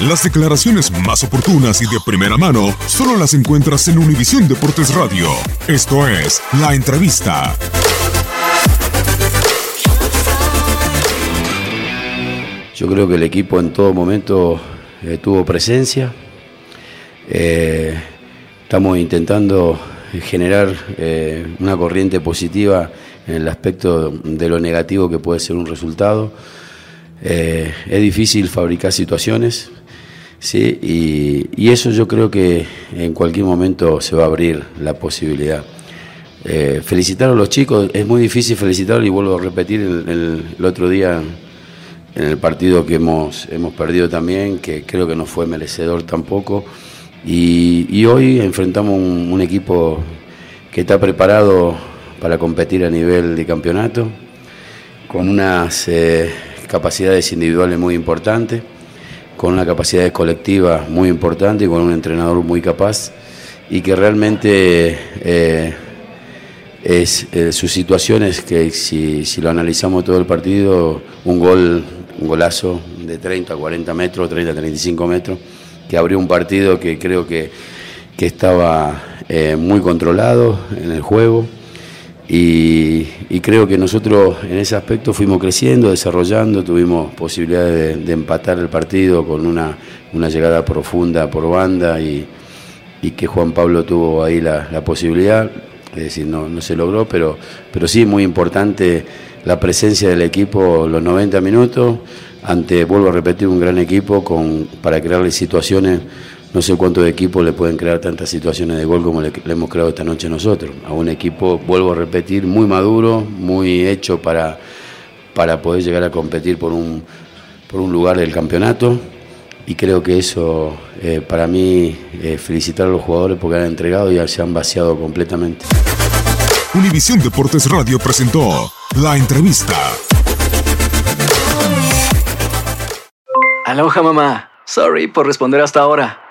Las declaraciones más oportunas y de primera mano solo las encuentras en Univisión Deportes Radio. Esto es La Entrevista. Yo creo que el equipo en todo momento eh, tuvo presencia. Eh, estamos intentando generar eh, una corriente positiva en el aspecto de lo negativo que puede ser un resultado. Es difícil fabricar situaciones, ¿sí? y, y eso yo creo que en cualquier momento se va a abrir la posibilidad. Eh, felicitar a los chicos, es muy difícil felicitarlos y vuelvo a repetir el, el- otro día en el partido que hemos, hemos perdido también, que creo que no fue merecedor tampoco. Y, hoy enfrentamos un, un equipo que está preparado para competir a nivel de campeonato, con unas eh, capacidades individuales muy importantes, con una capacidad colectiva muy importante y con un entrenador muy capaz y que realmente eh, es eh, sus situaciones que si, si lo analizamos todo el partido, un gol, un golazo de 30 a 40 metros, 30 a 35 metros, que abrió un partido que creo que, que estaba eh, muy controlado en el juego. Y, y creo que nosotros en ese aspecto fuimos creciendo, desarrollando, tuvimos posibilidades de, empatar el partido con una, una llegada profunda por banda y, y que Juan Pablo tuvo ahí la, la posibilidad, es decir, no, no se logró, pero, pero sí muy importante la presencia del equipo los 90 minutos, ante, vuelvo a repetir, un gran equipo con, para crearle situaciones, no sé cuántos equipos le pueden crear tantas situaciones de gol como le, le hemos creado esta noche nosotros, a un equipo, vuelvo a repetir, muy maduro, muy hecho para, para poder llegar a competir por un, por un lugar del campeonato y creo que eso eh, para mí eh, felicitar a los jugadores porque han entregado y se han vaciado completamente. Univisión Deportes Radio presentó La Entrevista. Aloha mamá. Sorry por responder hasta ahora.